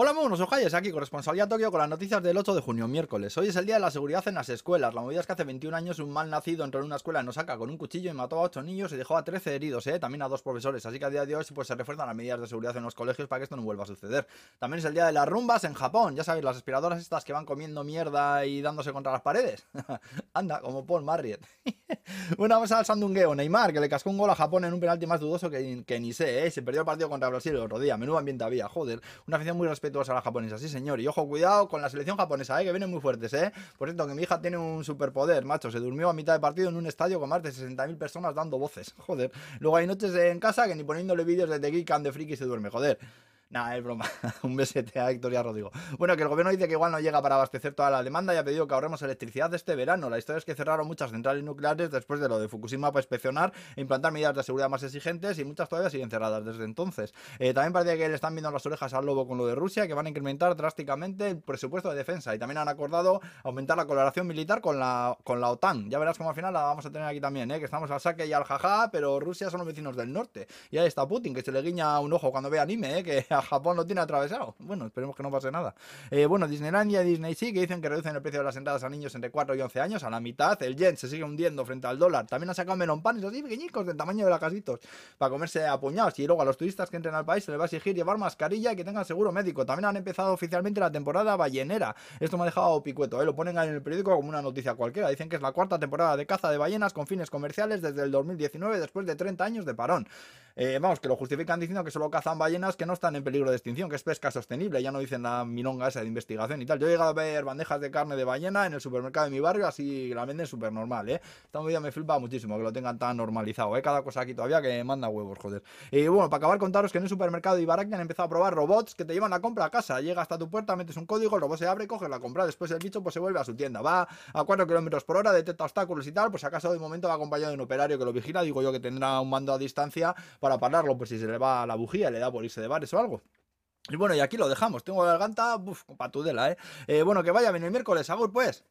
Hola, monos ojayes, aquí corresponsalía Tokio con las noticias del 8 de junio, miércoles. Hoy es el día de la seguridad en las escuelas. La movida es que hace 21 años un mal nacido entró en una escuela en Osaka con un cuchillo y mató a 8 niños y dejó a 13 heridos, ¿eh? también a dos profesores. Así que a día de hoy pues, se refuerzan las medidas de seguridad en los colegios para que esto no vuelva a suceder. También es el día de las rumbas en Japón. Ya sabéis, las aspiradoras estas que van comiendo mierda y dándose contra las paredes. Anda, como Paul Marriott. bueno, vamos al Sandungueo. Neymar, que le cascó un gol a Japón en un penalti más dudoso que, ni sé, ¿eh? Se perdió el partido contra Brasil el otro día. Menudo ambiente había, joder. Una afición muy respetuosa a la japonesa señor. Y ojo, cuidado con la selección japonesa, ¿eh? que vienen muy fuertes, ¿eh? Por cierto, que mi hija tiene un superpoder, macho. Se durmió a mitad de partido en un estadio con más de 60.000 personas dando voces. Joder. Luego hay noches en casa que ni poniéndole vídeos de The Geek and the Freaky se duerme, joder. Nada, es broma. Un besete a Victoria Rodrigo. Bueno, que el gobierno dice que igual no llega para abastecer toda la demanda y ha pedido que ahorremos electricidad este verano. La historia es que cerraron muchas centrales nucleares después de lo de Fukushima para inspeccionar e implantar medidas de seguridad más exigentes y muchas todavía siguen cerradas desde entonces. Eh, también parece que le están viendo las orejas al lobo con lo de Rusia, que van a incrementar drásticamente el presupuesto de defensa y también han acordado aumentar la colaboración militar con la, con la OTAN. Ya verás cómo al final la vamos a tener aquí también, ¿eh? que estamos al saque y al jaja, pero Rusia son los vecinos del norte. Y ahí está Putin, que se le guiña un ojo cuando ve anime, ¿eh? que Japón lo tiene atrás bueno, esperemos que no pase nada. Eh, bueno, Disneylandia y Disney sí, que dicen que reducen el precio de las entradas a niños entre 4 y 11 años a la mitad. El yen se sigue hundiendo frente al dólar. También ha sacado melón panes así pequeñicos del tamaño de casitos para comerse a puñados. Y luego a los turistas que entren al país se les va a exigir llevar mascarilla y que tengan seguro médico. También han empezado oficialmente la temporada ballenera. Esto me ha dejado picueto, ¿eh? lo ponen en el periódico como una noticia cualquiera. Dicen que es la cuarta temporada de caza de ballenas con fines comerciales desde el 2019, después de 30 años de parón. Eh, vamos, que lo justifican diciendo que solo cazan ballenas que no están en peligro de extinción, que es pesca sostenible no dicen la minonga esa de investigación y tal. Yo he llegado a ver bandejas de carne de ballena en el supermercado de mi barrio, así la venden súper normal, ¿eh? Esta movida me flipa muchísimo que lo tengan tan normalizado, ¿eh? Cada cosa aquí todavía que manda huevos, joder. Y bueno, para acabar, contaros que en el supermercado de Ibaraki han empezado a probar robots que te llevan la compra a casa. Llega hasta tu puerta, metes un código, el robot se abre, coges la compra, después el bicho pues se vuelve a su tienda. Va a 4 kilómetros por hora, detecta obstáculos y tal, pues acaso de momento va acompañado de un operario que lo vigila, digo yo que tendrá un mando a distancia pararlo, pues si se le va la bujía, le da por irse de bares o algo. Y bueno, y aquí lo dejamos. Tengo la garganta, uff, patudela, ¿eh? ¿eh? Bueno, que vaya bien el miércoles, Agur, pues.